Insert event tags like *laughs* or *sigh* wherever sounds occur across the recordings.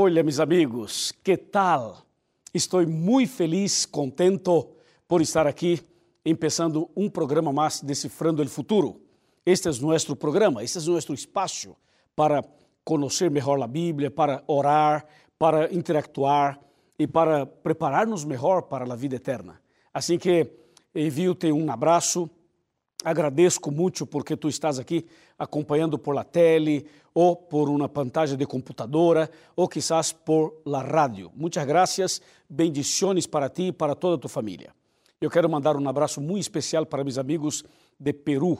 Olha, mis amigos, que tal? Estou muito feliz, contento por estar aqui, começando um programa mais Decifrando o Futuro. Este é nosso programa, este é nosso espaço para conhecer melhor a Bíblia, para orar, para interactuar e para preparar-nos melhor para a vida eterna. Assim que envio-te um abraço, agradeço muito porque tu estás aqui acompanhando por la tele ou por uma pantalla de computadora ou quizás por la rádio. Muitas graças, bendições para ti e para toda a tua família. Eu quero mandar um abraço muito especial para meus amigos de Peru.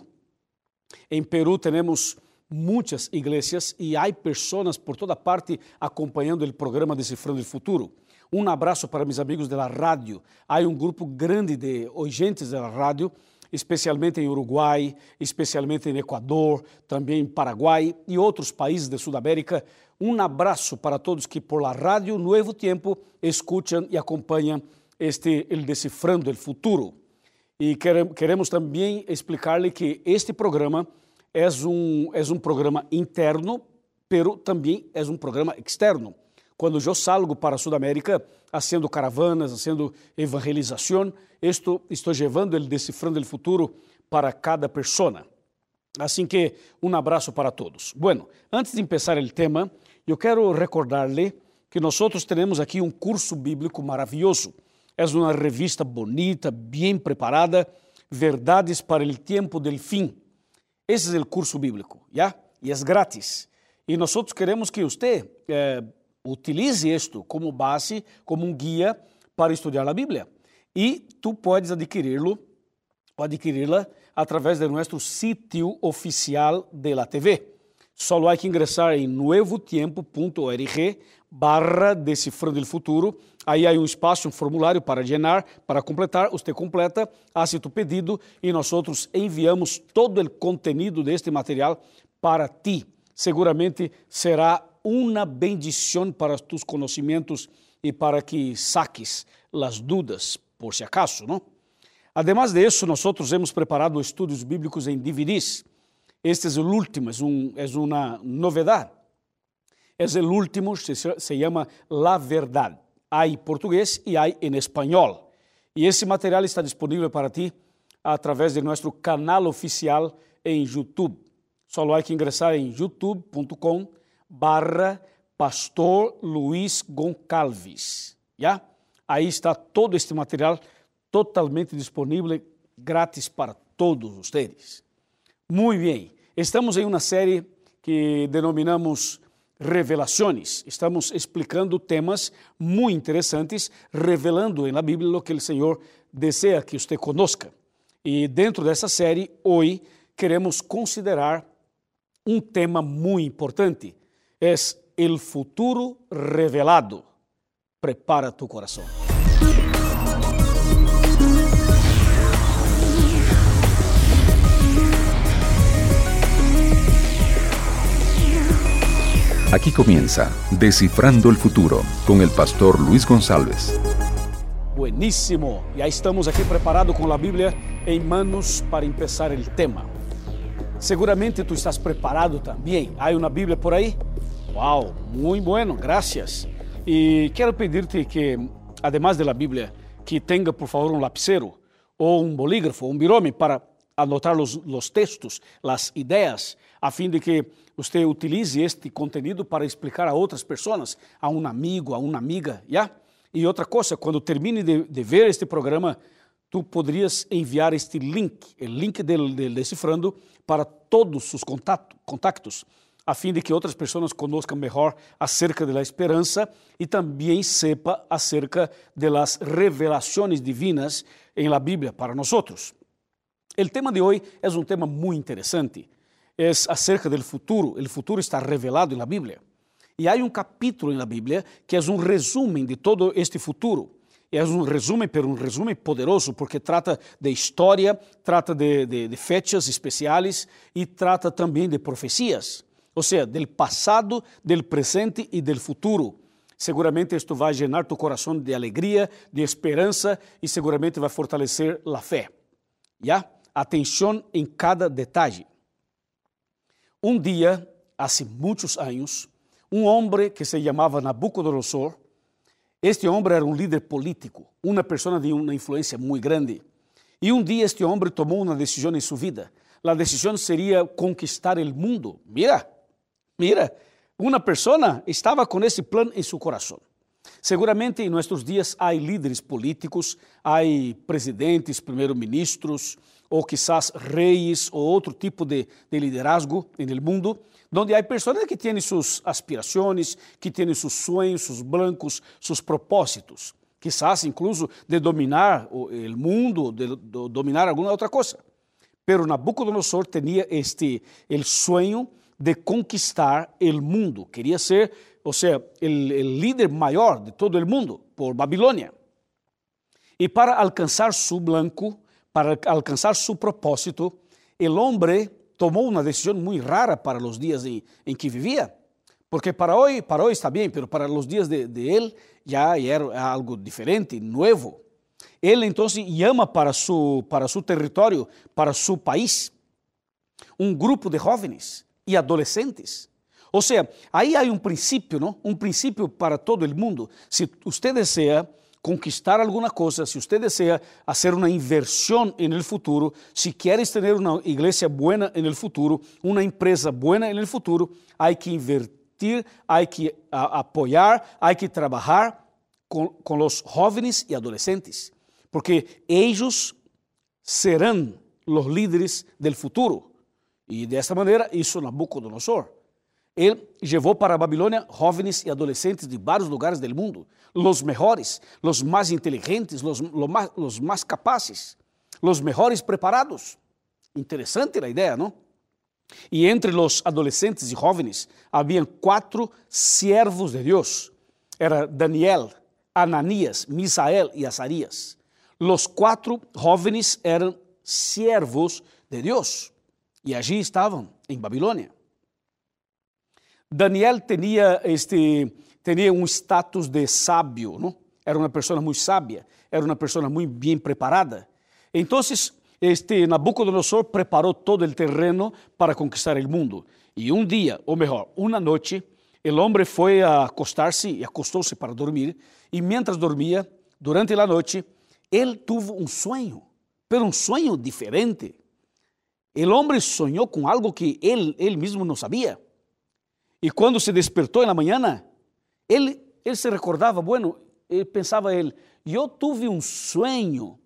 Em Peru temos muitas igrejas e há pessoas por toda parte acompanhando o programa Decifrando o Futuro. Um abraço para meus amigos da rádio. Há um grupo grande de oyentes da rádio especialmente em Uruguai, especialmente em Equador, também em Paraguai e outros países de Sudamérica. Um abraço para todos que por la rádio Nuevo Tempo escutam e acompanham este el Decifrando el Futuro. E queremos também explicar-lhe que este programa é um, é um programa interno, pero também é um programa externo. Quando eu salgo para a Sudamérica, haciendo caravanas, haciendo evangelização, esto estou levando o Decifrando o Futuro para cada persona. Assim que um abraço para todos. Bueno, antes de começar o tema, eu quero recordar-lhe que nós temos aqui um curso bíblico maravilhoso. É uma revista bonita, bem preparada, Verdades para o Tempo del Fim. Esse é o curso bíblico, já? E é grátis. E nós queremos que você eh, utilize isto como base, como um guia para estudar a Bíblia. E tu podes adquiri-lo ou adquiri-la através de nosso sítio oficial de la TV. Só há que ingressar em nuevotiempo.org barra Decifrando o Futuro. Aí há um espaço, um formulário para llenar, para completar. Você completa, hace tu pedido e nós enviamos todo o conteúdo deste material para ti. Seguramente será uma bendição para tus conhecimentos e para que saques as dúvidas, por si acaso, não? Además de isso, nós hemos preparado estudos bíblicos em DVDs. Este é o último, é, um, é uma novidade. É o último, se, se chama La Verdade. Há em português e há em espanhol. E esse material está disponível para ti através de nosso canal oficial em YouTube. Só há que ingressar em youtube.com barra Pastor Luiz Goncalves. Já? Aí está todo este material totalmente disponível, grátis para todos vocês. Muito bem, estamos em uma série que denominamos Revelações. Estamos explicando temas muito interessantes, revelando na Bíblia o que o Senhor deseja que você conozca. E dentro dessa série, hoje, queremos considerar um tema muito importante es el futuro revelado. Prepara tu corazón. Aquí comienza Descifrando el Futuro con el pastor Luis González. Buenísimo, ya estamos aquí preparados con la Biblia en manos para empezar el tema. Seguramente tu estás preparado também. Há uma Bíblia por aí? Uau, muito bueno, gracias. E quero pedir-te que, además de la Bíblia, que tenha, por favor, um lapicero ou um bolígrafo, um birome para anotar os, os textos, as ideias, a fim de que você utilize este conteúdo para explicar a outras pessoas, a um amigo, a uma amiga, já? E outra coisa, quando termine de, de ver este programa, tu poderias enviar este link, o link del Decifrando, para todos os contactos a fim de que outras pessoas conozcam melhor acerca da esperança e também sepa acerca das revelações divinas em la Bíblia para nós. O tema de hoje é um tema muito interessante. É acerca do futuro. O futuro está revelado na Bíblia. E há um capítulo na Bíblia que é um resumo de todo este futuro. É um resumo, pero um resumo poderoso, porque trata de história, trata de, de, de fechas especiais e trata também de profecias ou seja, del passado, del presente e del futuro. Seguramente isto vai llenar tu coração de alegria, de esperança e seguramente vai fortalecer a fé. Já? Atenção em cada detalhe. Um dia, há muitos anos, um homem que se chamava Nabucodonosor. Este homem era um líder político, uma pessoa de uma influência muito grande. E um dia este homem tomou uma decisão em sua vida. A decisão seria conquistar o mundo. Mira, mira, uma pessoa estava com esse plano em seu coração. Seguramente em nossos dias há líderes políticos, há presidentes, primeiros-ministros, ou quizás reis, ou outro tipo de, de liderazgo no mundo, onde há pessoas que têm suas aspirações, que têm seus sonhos, seus blancos, seus propósitos, quizás incluso de dominar o mundo, de, de dominar alguma outra coisa. Pero Nabucodonosor tinha este el sueño de conquistar o mundo, queria ser o sea, el, el líder mayor de todo el mundo por Babilonia. Y para alcanzar su blanco, para alcanzar su propósito, el hombre tomó una decisión muy rara para los días en, en que vivía. Porque para hoy, para hoy está bien, pero para los días de, de él ya, era algo diferente, nuevo. Él entonces llama para su, para su territorio, para su país, un grupo de jóvenes y adolescentes ou seja, aí há um princípio, não? Um princípio para todo o mundo. Se você deseja conquistar alguma coisa, se você deseja fazer uma inversão no futuro, se queres ter uma igreja boa no futuro, uma empresa boa no futuro, há que invertir, há que apoiar, há que trabalhar com, com os jovens e adolescentes, porque eles serão os líderes do futuro. E desta maneira, isso Nabucodonosor. Ele levou para Babilônia jovens e adolescentes de vários lugares do mundo, os melhores, os mais inteligentes, os, mais, os mais capazes, os melhores preparados. Interessante a ideia, não? E entre os adolescentes e jovens haviam quatro servos de Deus. Era Daniel, Ananias, Misael e Azarias. Os quatro jovens eram servos de Deus e allí estavam em Babilônia. Daniel tinha este tinha um status de sábio, não? Era uma pessoa muito sábia, era uma pessoa muito bem preparada. Então, este Nabucodonosor preparou todo o terreno para conquistar o mundo. E um dia, ou melhor, uma noite, o homem foi a acostar-se e acostou-se para dormir. E mientras dormia, durante a noite, ele teve um sonho, pero um sonho diferente. O homem sonhou com algo que ele, ele mesmo não sabia. E quando se despertou na manhã, ele, ele se recordava, bueno, ele pensava ele, eu tive um sonho,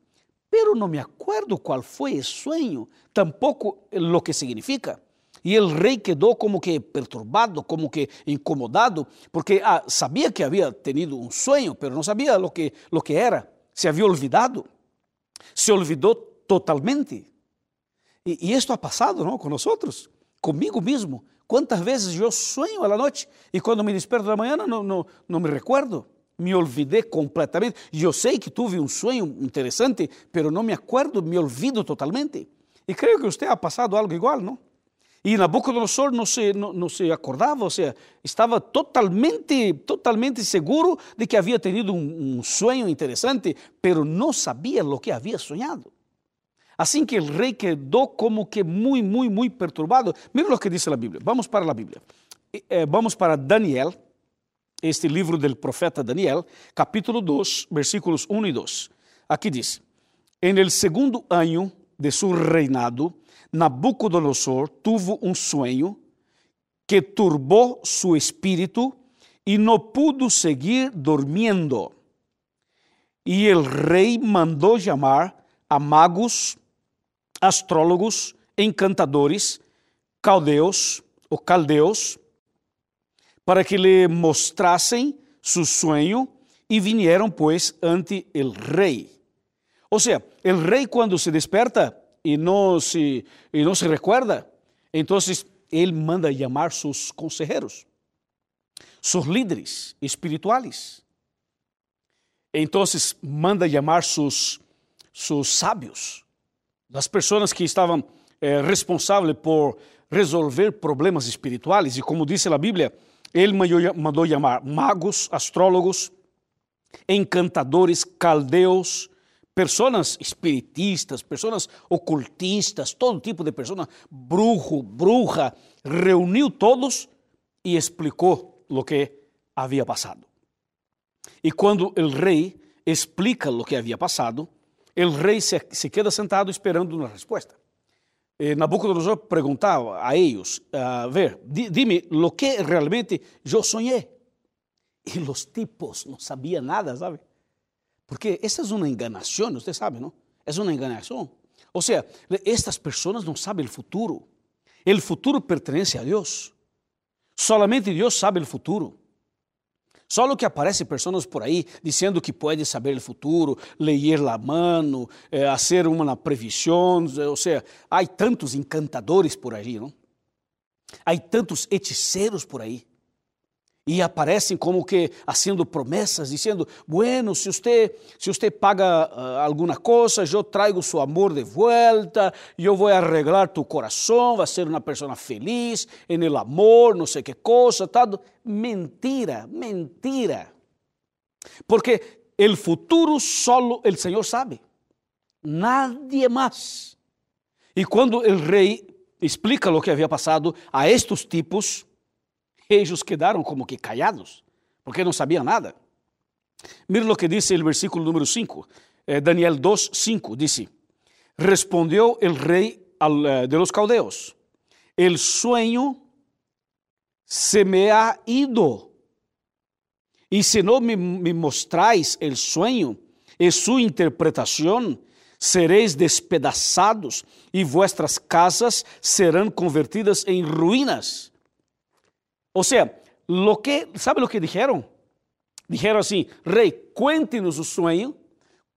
pero não me acuerdo qual foi o sonho, tampouco o que significa. E o rei quedou como que perturbado, como que incomodado, porque ah, sabia que havia tenido um sonho, pero não sabia lo que, que era. Se havia olvidado. Se olvidou totalmente. E, e isto ha passado não, com nós, comigo mesmo. Quantas vezes eu sonho à noite e quando me desperto da manhã não, não, não me recuerdo? Me olvidei completamente. Eu sei que tive um sonho interessante, mas não me acuerdo, me olvido totalmente. E creio que você ha passado algo igual, não? E Nabucodonosor não se, não, não se acordava, ou seja, estava totalmente, totalmente seguro de que havia tenido um, um sonho interessante, mas não sabia o que havia sonhado. Assim que o rei quedou como que muito, muito, muito perturbado. Mira o que diz a Bíblia. Vamos para a Bíblia. Eh, vamos para Daniel, este livro do profeta Daniel, capítulo 2, versículos 1 e 2. Aqui diz: En el segundo ano de su reinado, Nabucodonosor tuvo um sonho que turbou su espírito e não pudo seguir dormindo. E el rei mandou chamar a magos astrólogos, encantadores, caldeus ou caldeus, para que lhe mostrassem seu sonho e vinieron pois ante el rei. Ou seja, el rei quando se desperta e não se, e não se recuerda, então ele manda chamar seus consejeros, seus líderes espirituais. Então manda chamar seus, seus sábios, das pessoas que estavam eh, responsáveis por resolver problemas espirituais, e como diz a Bíblia, ele mandou chamar magos, astrólogos, encantadores, caldeus, pessoas espiritistas, pessoas ocultistas, todo tipo de pessoas, bruxo, bruxa, reuniu todos e explicou lo que havia passado. E quando o rei explica o que havia passado, o rei se, se queda sentado esperando uma resposta. Eh, Nabucodonosor perguntava a eles, a ver, dime lo que realmente eu sonhei. E os tipos não sabiam nada, sabe? Porque essa é uma enganação, você sabe, não? É uma enganação. Ou seja, estas pessoas não sabem o futuro. O futuro pertence a Deus. Solamente Deus sabe o futuro. Só que aparecem pessoas por aí dizendo que pode saber o futuro, ler a mano, eh, fazer uma previsão, ou seja, há tantos encantadores por aí, não? Há tantos hechiceiros por aí e aparecem como que fazendo promessas, dizendo: bueno, se você se você paga uh, alguma coisa, eu trago seu amor de volta, eu vou arreglar tu coração, vai ser uma pessoa feliz en el amor, não sei que coisa, tal. Mentira, mentira. Porque o futuro solo o Senhor sabe, nadie mais. E quando o rei explica o que havia passado a estes tipos, ellos quedaram como que callados, porque não sabiam nada. Mira lo que dice el versículo número 5, eh, Daniel 2, 5, dice, respondió el rey al, eh, de los caldeos, el sueño se me ha ido, y si no me, me mostráis el sueño y su interpretación, sereis despedaçados e vuestras casas serão convertidas em ruínas. Ou seja, lo que, ¿sabe o que disseram? Disseram assim: Rei, cuéntenos o sonho,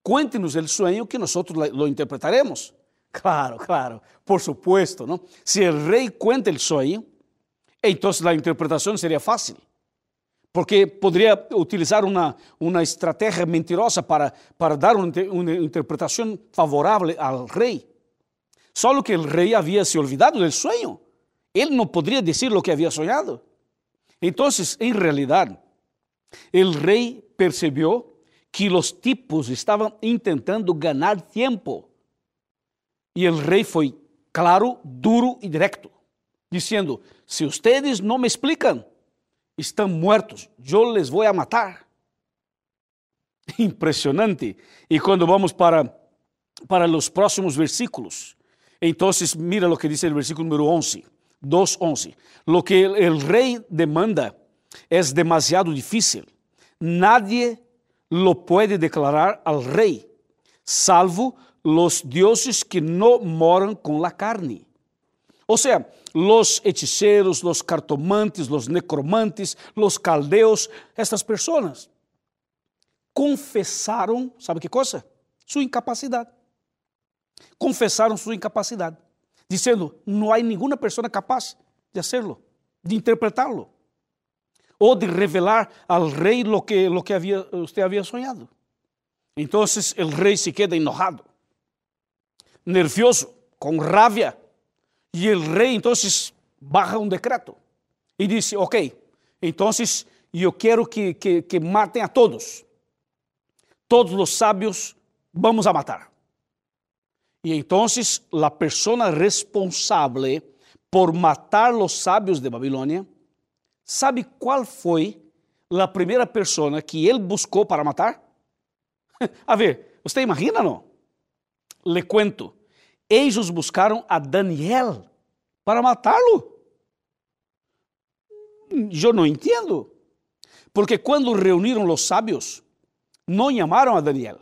cuéntenos o sonho que nós lo interpretaremos. Claro, claro, por supuesto, ¿no? Se o rei cuenta o sonho, então a interpretação seria fácil. Porque poderia utilizar uma, uma estratégia mentirosa para, para dar uma, uma interpretação favorável ao rei. Só que o rei havia se olvidado do sonho. Ele não poderia dizer o que havia sonhado. Entonces, en realidad, el rey percibió que los tipos estaban intentando ganar tiempo. Y el rey fue claro, duro y directo, diciendo, si ustedes no me explican, están muertos, yo les voy a matar. *laughs* Impresionante. Y cuando vamos para, para los próximos versículos, entonces mira lo que dice el versículo número 11. 2.11. Lo que el rey demanda es demasiado difícil. Nadie lo puede declarar al rey, salvo los dioses que no moran con la carne. O sea, los hechiceros, los cartomantes, los necromantes, los caldeos, estas personas confessaram, sabe que coisa? Sua incapacidade. Confessaram sua incapacidade dizendo: não há nenhuma pessoa capaz de hacerlo, de interpretarlo, ou de revelar ao rei lo que, lo que havia, usted havia sonhado. Então, o rei se queda enojado, nervioso, com rabia, e o rei então baja um decreto e diz: Ok, então eu quero que, que, que matem a todos, todos os sábios vamos a matar. Y entonces la persona responsable por matar los sabios de Babilonia, ¿sabe cuál fue la primera persona que él buscó para matar? *laughs* A ver, ¿usted imagina no? Le cuento. Ellos buscaron a Daniel para matarlo. Yo no entiendo. Porque cuando reunieron los sabios, no llamaron a Daniel.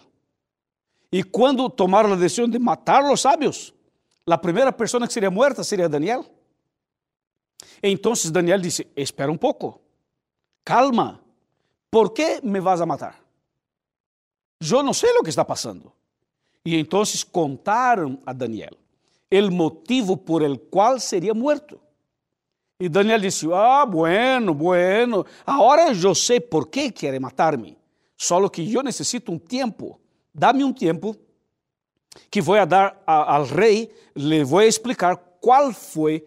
E quando tomaram a decisão de matar os sábios, a primeira pessoa que seria morta seria Daniel. Então Daniel disse: Espera um pouco, calma, por que me vas a matar? Eu não sei o que está passando. E então contaram a Daniel o motivo por el qual seria morto. E Daniel disse: Ah, bueno, bueno, agora eu sei por que quer matar-me. Só que eu necessito um tempo dá-me um tempo que vou a dar a, ao rei, le vou explicar qual foi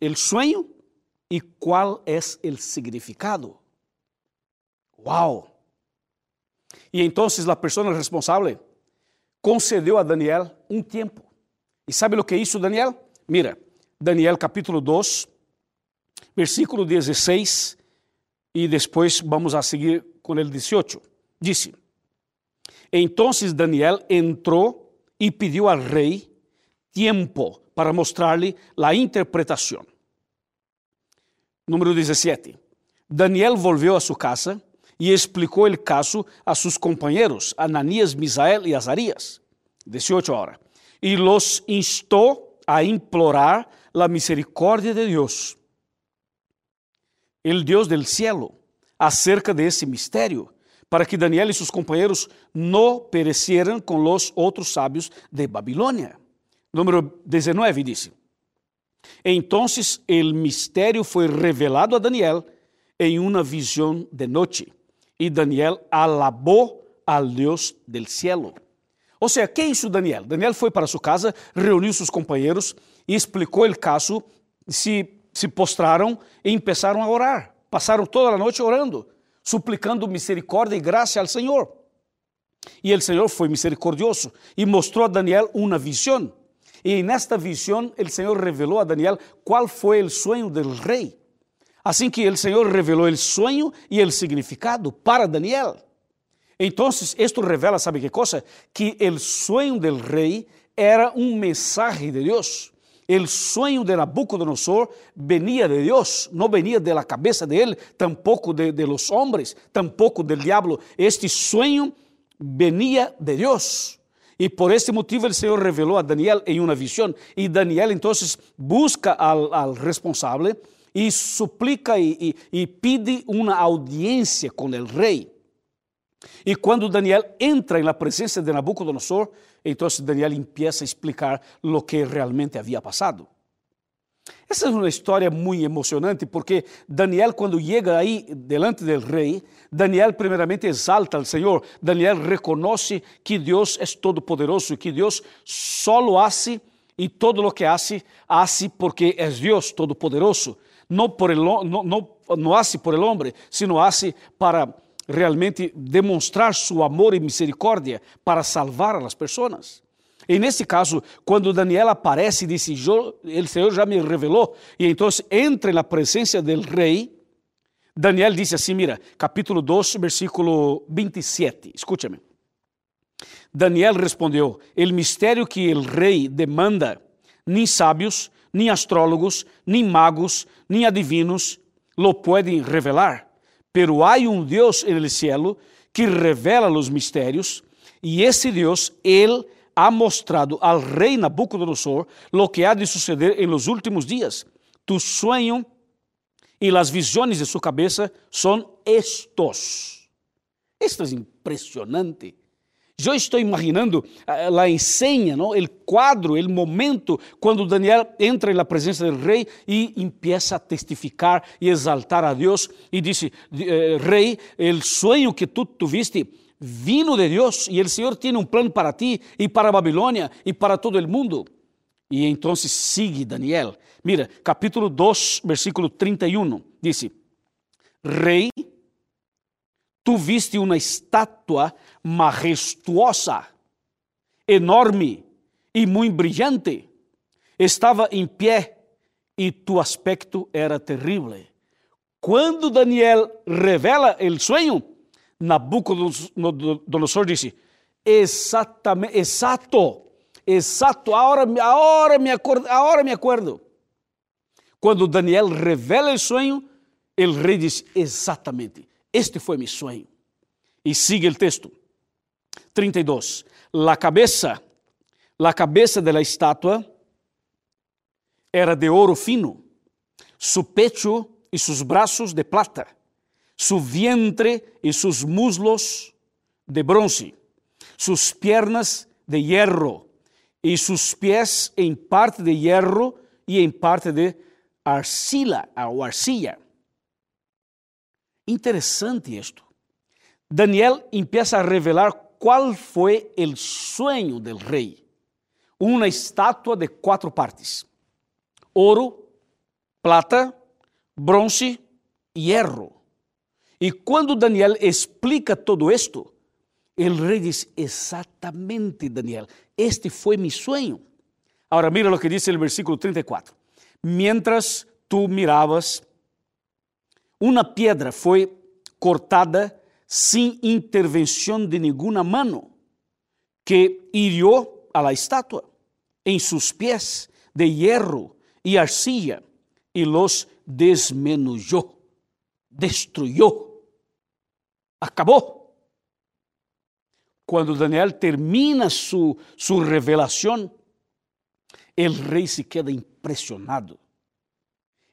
o sonho e qual é o significado. Uau! E então a pessoa responsável concedeu a Daniel um tempo. E sabe o que isso, Daniel? Mira, Daniel capítulo 2, versículo 16 e depois vamos a seguir com o 18. Disse: Então Daniel entrou e pediu ao rei tempo para mostrar-lhe a interpretação. Número 17. Daniel volveu a sua casa e explicou o caso a seus companheiros, Ananias, Misael e Azarias. 18 horas. E los instou a implorar a misericórdia de Deus el Dios del cielo, acerca de ese misterio, para que Daniel y sus compañeros no perecieran con los otros sabios de Babilonia. Número 19 dice, entonces el misterio fue revelado a Daniel en una visión de noche, y Daniel alabó al Dios del cielo. Ou seja, que hizo Daniel? Daniel foi para sua casa, reuniu seus companheiros e explicou o caso se se postraram e começaram a orar. Passaram toda a noite orando, suplicando misericórdia e graça ao Senhor. E o Senhor foi misericordioso e mostrou a Daniel uma visão. E nesta visão, o Senhor revelou a Daniel qual foi o sonho do rei. Assim que o Senhor revelou o sonho e o significado para Daniel. Então, isto revela, sabe que coisa? Que o sonho do rei era um mensagem de Deus. El sueño de Nabucodonosor venía de Dios, no venía de la cabeza de él, tampoco de, de los hombres, tampoco del diablo. Este sueño venía de Dios. Y por este motivo el Señor reveló a Daniel en una visión. Y Daniel entonces busca al responsable y suplica y, pide una audiencia con el rey. Y cuando Daniel entra en la presencia de Nabucodonosor, então Daniel empieza a explicar o que realmente havia passado. Essa é uma história muito emocionante porque Daniel, quando chega aí delante do rei, Daniel primeiramente exalta ao Senhor. Daniel reconhece que Deus é todo-poderoso, que Deus solo hace e todo lo que hace, hace porque é Deus todo-poderoso. Não, por el, não, não, não hace por el hombre, sino hace para realmente demonstrar su amor e misericórdia para salvar as pessoas. E nesse caso, quando Daniel aparece e disse, o Senhor já me revelou, e então entra na presença do rei, Daniel disse assim, mira, capítulo 2, versículo 27, escúchame. Daniel respondeu, el mistério que o rei demanda, nem sábios, nem astrólogos, nem magos, nem adivinos lo podem revelar pero hay un Dios en el cielo que revela los misterios y ese Dios, Él ha mostrado al rey Nabucodonosor lo que ha de suceder en los últimos días. Tu sueño y las visiones de su cabeza son estos. Esto es impresionante. Eu estou imaginando a ensenha, não? o quadro, o momento quando Daniel entra na presença do rei e empieza a testificar e exaltar a Deus e disse: eh, Rei, o sonho que tu tuviste vino de Deus e o Senhor tem um plano para ti e para Babilônia e para todo o mundo. E então sigue Daniel. Mira, capítulo 2, versículo 31, disse: Rei, tu viste uma estátua majestuosa, enorme e muito brilhante. Estava em pé e tu aspecto era terrível. Quando Daniel revela o sonho, Nabucodonosor disse: Exatamente, exato, exato, agora, agora, me acordo, agora me acordo. Quando Daniel revela o sonho, o rei diz: Exatamente, este foi meu sonho. E siga o texto. 32. La cabeça, la cabeça de la estátua era de ouro fino, su pecho e sus braços de plata, su vientre e sus muslos de bronce, sus piernas de hierro e sus pies em parte de hierro e em parte de arcila ou arcilla. Interessante isto. Daniel empieza a revelar qual foi o sonho del rei? Uma estátua de quatro partes: ouro, plata, bronze e hierro. E quando Daniel explica todo isto, o rei diz: Exatamente, Daniel, este foi meu sonho. Agora, mira o que diz o versículo 34. Mientras tu mirabas, uma pedra foi cortada sem intervenção de nenhuma mano, que hirió a la estatua en sus pies de hierro y arcilla y los desmenuzó, destruyó, acabó. Cuando Daniel termina su, su revelación, el rey se queda impresionado.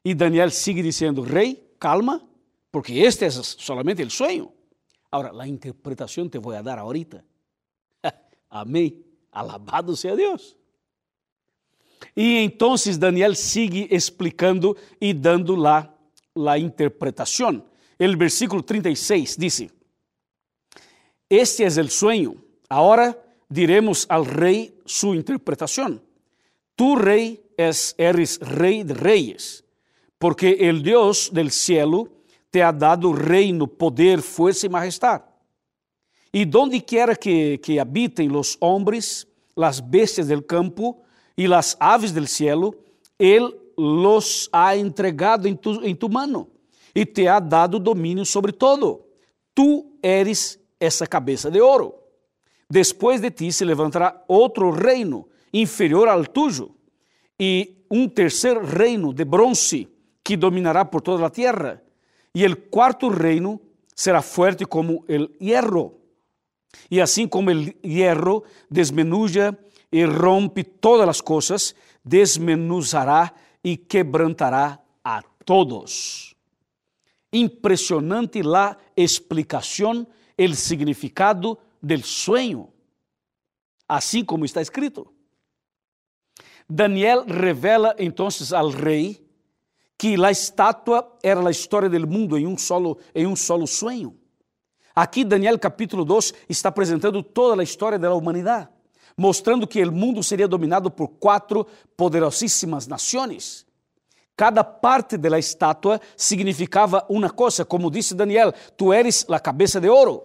Y Daniel sigue diciendo, rey, calma, porque este es solamente el sueño. Ahora, la interpretación te voy a dar ahorita. *laughs* Amém. Alabado seja Deus. E então Daniel sigue explicando e dando lá a interpretação. O versículo 36 diz: Este é o sueño. Agora diremos al rei sua interpretação. Tu, rei, es, eres rei de reis, porque el Deus del cielo te ha dado reino, poder, força e majestade. E donde quiera que, que habiten los hombres, las bestias del campo y las aves del cielo, Él los ha entregado en tu, en tu mano e te ha dado domínio sobre todo. Tu eres essa cabeça de ouro. Depois de ti se levantará outro reino inferior ao tuyo e um terceiro reino de bronze que dominará por toda a terra. E o quarto reino será forte como o hierro e assim como o hierro desmenuja e rompe todas as coisas, desmenuzará e quebrantará a todos. Impressionante la explicação, el significado del sueño, assim como está escrito. Daniel revela então ao rei que a estátua era a história do mundo em um solo, em um solo sueño. Aqui, Daniel capítulo 2 está apresentando toda a história da humanidade, mostrando que o mundo seria dominado por quatro poderosíssimas nações. Cada parte da estátua significava uma coisa, como disse Daniel: tu eres a cabeça de ouro.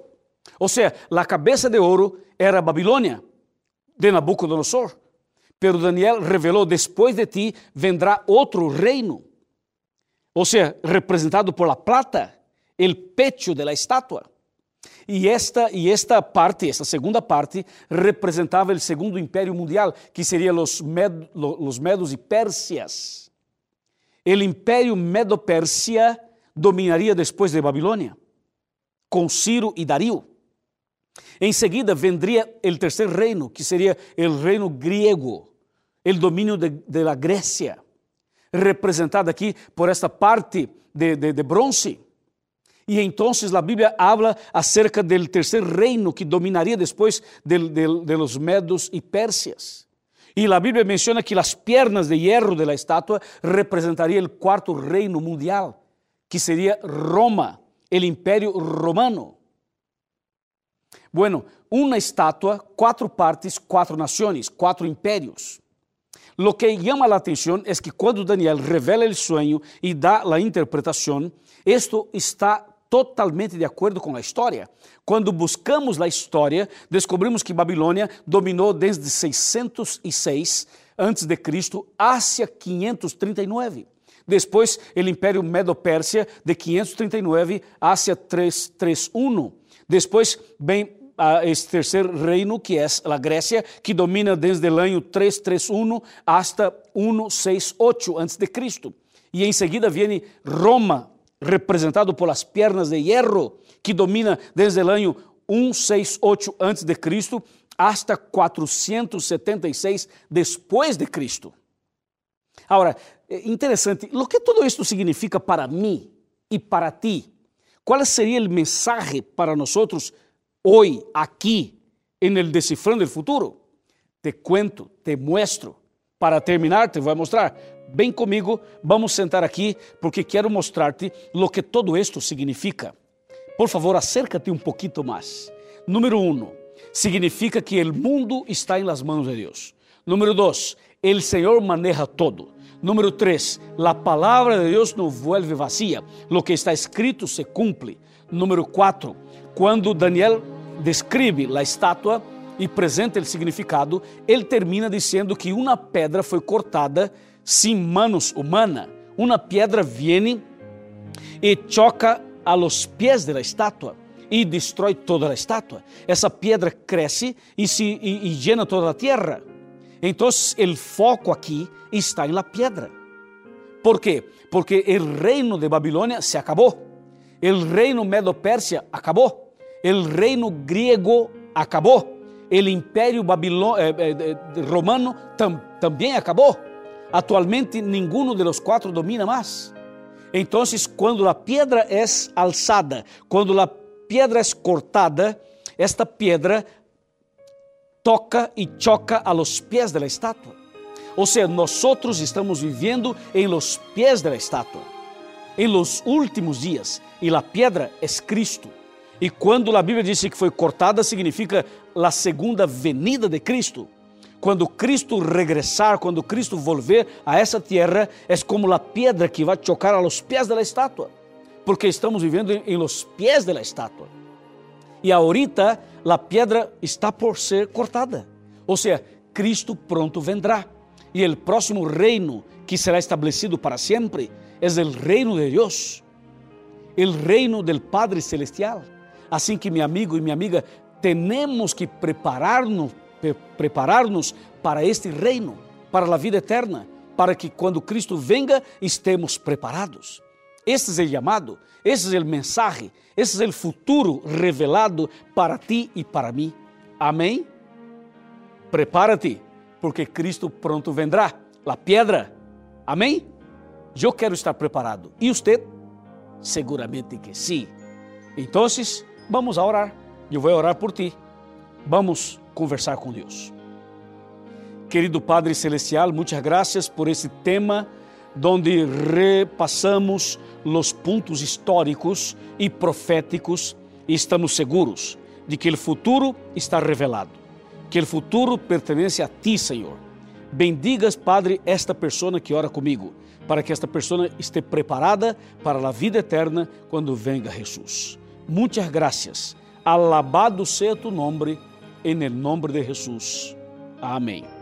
Ou seja, a cabeça de ouro era Babilônia, de Nabucodonosor. Pero Daniel revelou: depois de ti vendrá outro reino. Ou seja, representado por la plata, el pecho de la estátua. E esta, e esta parte, esta segunda parte, representava o segundo império mundial, que seria os, med, medos e pérsias. O império medo-pérsia dominaria depois de Babilônia, com Ciro e Dario. Em seguida, vendria o terceiro reino, que seria o reino grego, o domínio de, de la Grécia, representado aqui por esta parte de, de, de bronze. E então a Bíblia habla acerca do terceiro reino que dominaria depois de, de, de los medos e pérsias. E a Bíblia menciona que as pernas de hierro de la estátua representaria o quarto reino mundial, que seria Roma, o Império Romano. Bueno, uma estátua, quatro partes, quatro nações, quatro impérios. Lo que llama a atenção é que quando Daniel revela o sonho e dá a interpretação, isto está totalmente de acordo com a história. Quando buscamos a história, descobrimos que Babilônia dominou desde 606 antes de Cristo hacia 539. Depois, o Império Medo-Pérsia de 539 hacia 331. Depois vem a este terceiro reino, que é a Grécia, que domina desde o ano 331 hasta 168 antes de Cristo. Seguida vem Roma, representado por las piernas de hierro, que domina desde el año 168 antes de Cristo hasta 476 después de Cristo. Agora, é interessante, o que todo isto significa para mim e para ti? Qual seria o mensagem para nós hoje, aqui, em el Decifrando el Futuro? Te cuento, te muestro. Para terminar, te vou mostrar Vem comigo, vamos sentar aqui porque quero mostrar-te o que todo isto significa. Por favor, acércate um pouquinho mais. Número um, significa que o mundo está em las manos de Deus. Número dois, o Senhor maneja todo. Número três, a palavra de Deus não vuelve vacía. Lo que está escrito se cumpre. Número quatro, quando Daniel descreve a estátua e apresenta o significado, ele termina dizendo que uma pedra foi cortada sem manos humana. Uma pedra viene e choca a los pies de la estatua e destrói toda a estátua. Essa pedra cresce e, se, e llena toda a terra. Então, o foco aqui está em la pedra. ¿Por quê? Porque o reino de Babilônia se acabou. O reino Medo-Pérsia acabou. O reino griego acabou. O império Babilô eh, eh, romano tam, também acabou. Atualmente, nenhum de los quatro domina mais. Então, quando a pedra é alçada, quando a pedra é cortada, esta pedra toca e choca a los pés da estátua. Ou seja, nós estamos vivendo em los pés da estátua, em los últimos dias, e a pedra é Cristo. E quando a Bíblia diz que foi cortada, significa a segunda venida de Cristo. Quando Cristo regressar, quando Cristo volver a essa terra, é como a pedra que vai chocar a los pés da estátua, porque estamos vivendo em los pés da estátua. E ahorita a pedra está por ser cortada. Ou seja, Cristo pronto vendrá. E o próximo reino que será estabelecido para sempre é o reino de Deus, o reino del Padre Celestial. Assim que, meu amigo e minha amiga, temos que preparar-nos preparar-nos para este reino, para a vida eterna, para que quando Cristo venga estemos preparados. Este é o chamado, este é o mensagem, este é o futuro revelado para ti e para mim. Amém? Prepara-te, porque Cristo pronto vendrá. La pedra. Amém? Eu quero estar preparado. E você? Seguramente que sim. Então, vamos a orar. Eu vou orar por ti. Vamos conversar com Deus. Querido Padre Celestial, muitas graças por esse tema onde repassamos os pontos históricos e proféticos e estamos seguros de que o futuro está revelado, que o futuro pertence a ti, Senhor. Bendigas, Padre, esta pessoa que ora comigo, para que esta pessoa esteja preparada para a vida eterna quando venga Jesus. Muitas graças. Alabado seja tu nome en el nombre de Jesús. Amén.